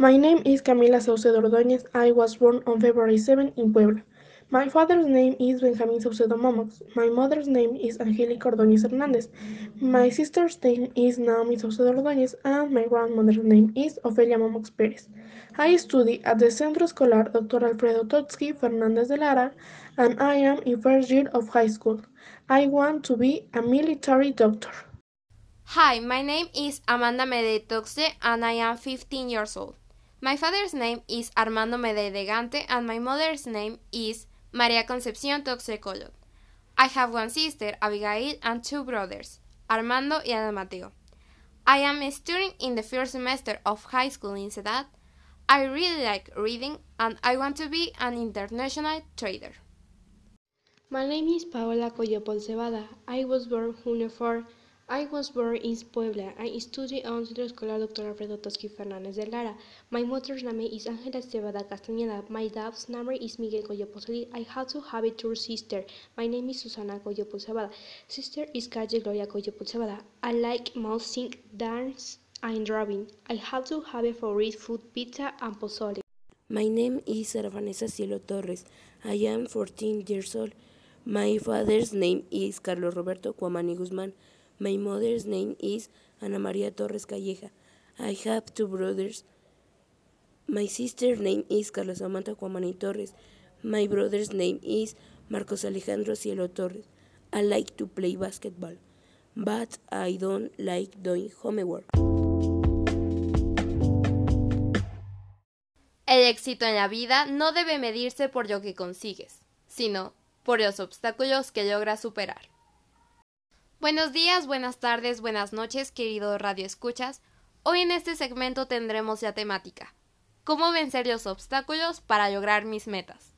My name is Camila Saucedo Ordóñez. I was born on February 7 in Puebla. My father's name is Benjamin Saucedo Momox. My mother's name is Angélica Ordóñez Hernández. My sister's name is Naomi Saucedo Ordóñez and my grandmother's name is Ofelia Momox Pérez. I study at the Centro Escolar Dr. Alfredo Totsky Fernández de Lara and I am in first year of high school. I want to be a military doctor. Hi, my name is Amanda Medetoxe and I am 15 years old. My father's name is Armando Medei Gante and my mother's name is María Concepción Toxecolot. I have one sister, Abigail, and two brothers, Armando y Ana Mateo. I am a student in the first semester of high school in Sedat. I really like reading and I want to be an international trader. My name is Paola Coyopol Cebada. I was born Junio 4 I was born in Puebla. I studied on Centro Escolar Dr. Alfredo Toski Fernández de Lara. My mother's name is Ángela Cebada Castañeda. My dad's name is Miguel Coyopol I also have a two sister. My name is Susana Coyopol Cebada. Sister is Calle Gloria Coyopol Cebada. I like music, dance, and driving. I also have a favorite food, pizza and pozole. My name is Vanessa Cielo Torres. I am 14 years old. My father's name is Carlos Roberto Cuamani Guzmán. My mother's name is Ana María Torres Calleja. I have two brothers. My sister's name is Carlos Samantha Cuamani Torres. My brother's name is Marcos Alejandro Cielo Torres. I like to play basketball, but I don't like doing homework. El éxito en la vida no debe medirse por lo que consigues, sino por los obstáculos que logras superar. Buenos días, buenas tardes, buenas noches, querido Radio Escuchas. Hoy en este segmento tendremos la temática: ¿Cómo vencer los obstáculos para lograr mis metas?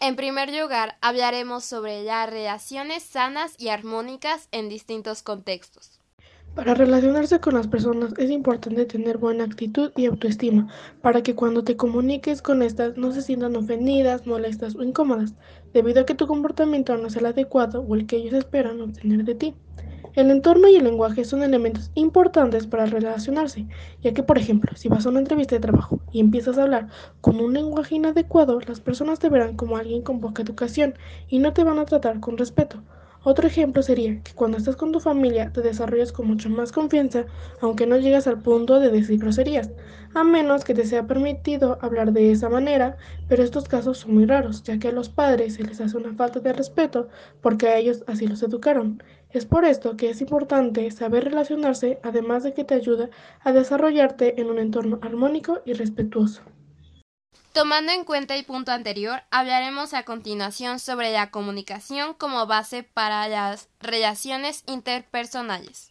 En primer lugar, hablaremos sobre las relaciones sanas y armónicas en distintos contextos. Para relacionarse con las personas es importante tener buena actitud y autoestima, para que cuando te comuniques con estas no se sientan ofendidas, molestas o incómodas, debido a que tu comportamiento no es el adecuado o el que ellos esperan obtener de ti. El entorno y el lenguaje son elementos importantes para relacionarse, ya que, por ejemplo, si vas a una entrevista de trabajo y empiezas a hablar con un lenguaje inadecuado, las personas te verán como alguien con poca educación y no te van a tratar con respeto. Otro ejemplo sería que cuando estás con tu familia te desarrollas con mucha más confianza, aunque no llegas al punto de decir groserías, a menos que te sea permitido hablar de esa manera, pero estos casos son muy raros, ya que a los padres se les hace una falta de respeto porque a ellos así los educaron. Es por esto que es importante saber relacionarse, además de que te ayuda a desarrollarte en un entorno armónico y respetuoso. Tomando en cuenta el punto anterior, hablaremos a continuación sobre la comunicación como base para las relaciones interpersonales.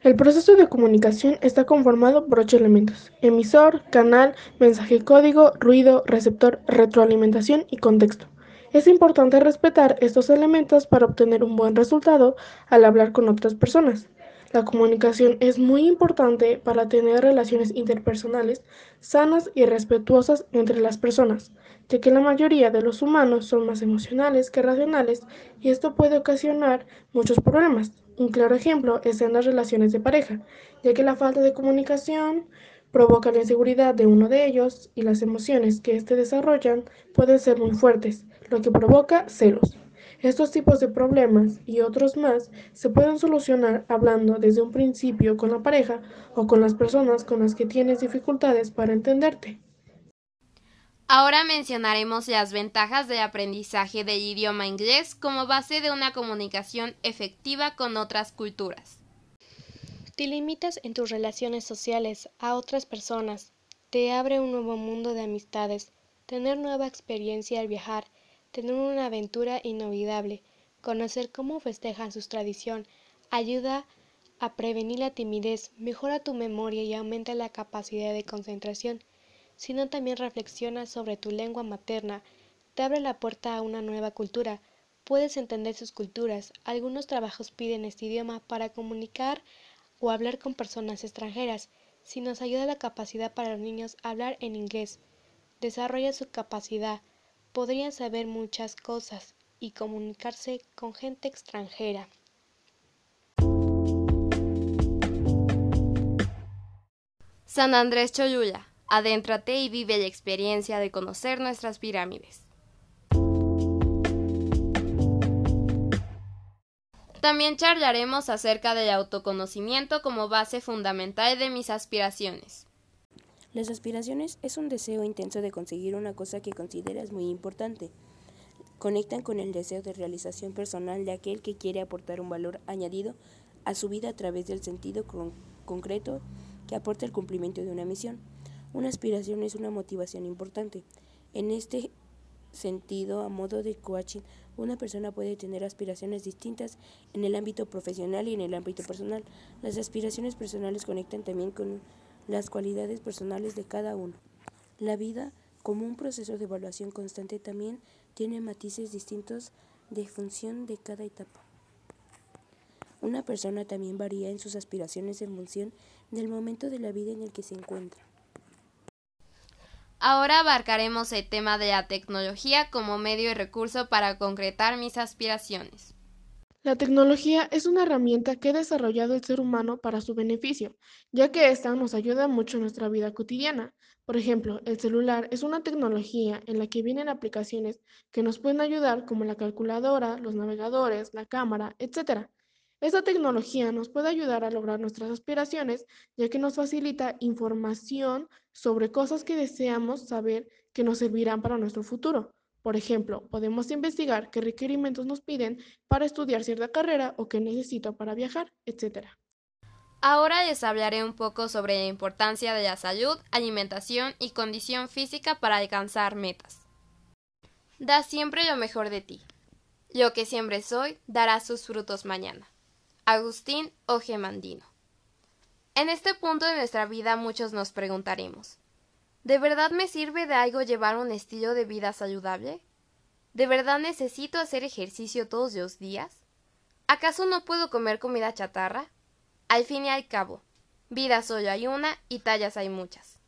El proceso de comunicación está conformado por ocho elementos: emisor, canal, mensaje código, ruido, receptor, retroalimentación y contexto. Es importante respetar estos elementos para obtener un buen resultado al hablar con otras personas. La comunicación es muy importante para tener relaciones interpersonales sanas y respetuosas entre las personas, ya que la mayoría de los humanos son más emocionales que racionales y esto puede ocasionar muchos problemas. Un claro ejemplo es en las relaciones de pareja, ya que la falta de comunicación provoca la inseguridad de uno de ellos y las emociones que éste desarrollan pueden ser muy fuertes, lo que provoca celos. Estos tipos de problemas y otros más se pueden solucionar hablando desde un principio con la pareja o con las personas con las que tienes dificultades para entenderte. Ahora mencionaremos las ventajas del aprendizaje del idioma inglés como base de una comunicación efectiva con otras culturas. Te limitas en tus relaciones sociales a otras personas, te abre un nuevo mundo de amistades, tener nueva experiencia al viajar, tener una aventura inolvidable, conocer cómo festejan su tradición, ayuda a prevenir la timidez, mejora tu memoria y aumenta la capacidad de concentración, sino también reflexiona sobre tu lengua materna, te abre la puerta a una nueva cultura, puedes entender sus culturas, algunos trabajos piden este idioma para comunicar o hablar con personas extranjeras, si nos ayuda la capacidad para los niños hablar en inglés, desarrolla su capacidad, podrían saber muchas cosas y comunicarse con gente extranjera. San Andrés Cholula, Adéntrate y vive la experiencia de conocer nuestras pirámides. También charlaremos acerca del autoconocimiento como base fundamental de mis aspiraciones. Las aspiraciones es un deseo intenso de conseguir una cosa que consideras muy importante. Conectan con el deseo de realización personal de aquel que quiere aportar un valor añadido a su vida a través del sentido concreto que aporta el cumplimiento de una misión. Una aspiración es una motivación importante. En este sentido, a modo de coaching, una persona puede tener aspiraciones distintas en el ámbito profesional y en el ámbito personal. Las aspiraciones personales conectan también con las cualidades personales de cada uno. La vida, como un proceso de evaluación constante, también tiene matices distintos de función de cada etapa. Una persona también varía en sus aspiraciones en función del momento de la vida en el que se encuentra. Ahora abarcaremos el tema de la tecnología como medio y recurso para concretar mis aspiraciones. La tecnología es una herramienta que ha desarrollado el ser humano para su beneficio, ya que ésta nos ayuda mucho en nuestra vida cotidiana. Por ejemplo, el celular es una tecnología en la que vienen aplicaciones que nos pueden ayudar como la calculadora, los navegadores, la cámara, etc. Esta tecnología nos puede ayudar a lograr nuestras aspiraciones, ya que nos facilita información sobre cosas que deseamos saber que nos servirán para nuestro futuro. Por ejemplo, podemos investigar qué requerimientos nos piden para estudiar cierta carrera o qué necesito para viajar, etc. Ahora les hablaré un poco sobre la importancia de la salud, alimentación y condición física para alcanzar metas. Da siempre lo mejor de ti. Lo que siempre soy dará sus frutos mañana. Agustín Ogemandino. En este punto de nuestra vida muchos nos preguntaremos ¿De verdad me sirve de algo llevar un estilo de vida saludable? ¿De verdad necesito hacer ejercicio todos los días? ¿Acaso no puedo comer comida chatarra? Al fin y al cabo, vida solo hay una y tallas hay muchas.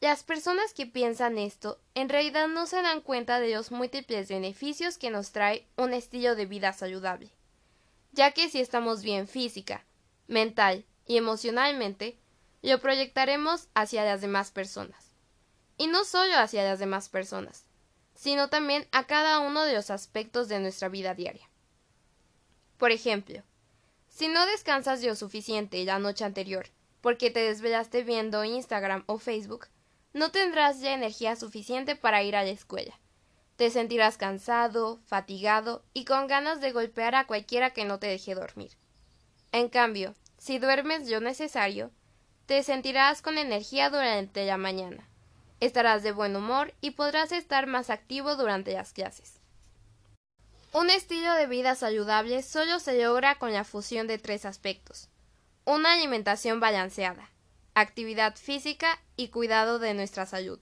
Las personas que piensan esto en realidad no se dan cuenta de los múltiples beneficios que nos trae un estilo de vida saludable ya que si estamos bien física, mental y emocionalmente, lo proyectaremos hacia las demás personas. Y no solo hacia las demás personas, sino también a cada uno de los aspectos de nuestra vida diaria. Por ejemplo, si no descansas lo suficiente la noche anterior porque te desvelaste viendo Instagram o Facebook, no tendrás ya energía suficiente para ir a la escuela. Te sentirás cansado, fatigado y con ganas de golpear a cualquiera que no te deje dormir. En cambio, si duermes lo necesario, te sentirás con energía durante la mañana, estarás de buen humor y podrás estar más activo durante las clases. Un estilo de vida saludable solo se logra con la fusión de tres aspectos. Una alimentación balanceada, actividad física y cuidado de nuestra salud.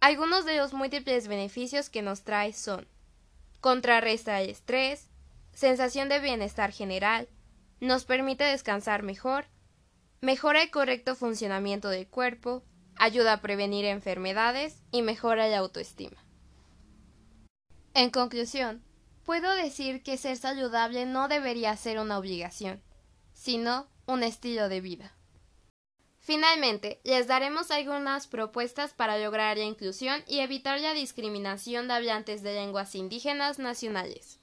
Algunos de los múltiples beneficios que nos trae son contrarresta el estrés, sensación de bienestar general, nos permite descansar mejor, mejora el correcto funcionamiento del cuerpo, ayuda a prevenir enfermedades y mejora la autoestima. En conclusión, puedo decir que ser saludable no debería ser una obligación, sino un estilo de vida. Finalmente, les daremos algunas propuestas para lograr la inclusión y evitar la discriminación de hablantes de lenguas indígenas nacionales.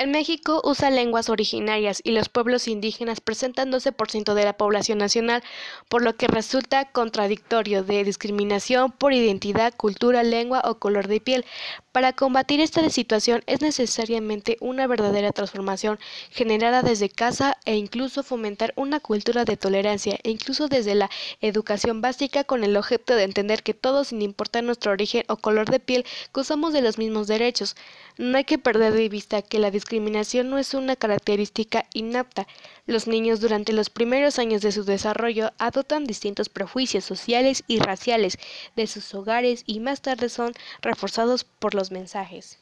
En México usa lenguas originarias y los pueblos indígenas presentan 12% de la población nacional, por lo que resulta contradictorio de discriminación por identidad, cultura, lengua o color de piel. Para combatir esta situación es necesariamente una verdadera transformación generada desde casa e incluso fomentar una cultura de tolerancia e incluso desde la educación básica con el objeto de entender que todos, sin importar nuestro origen o color de piel, gozamos de los mismos derechos. No hay que perder de vista que la discriminación no es una característica inapta. Los niños durante los primeros años de su desarrollo adoptan distintos prejuicios sociales y raciales de sus hogares y más tarde son reforzados por los mensajes.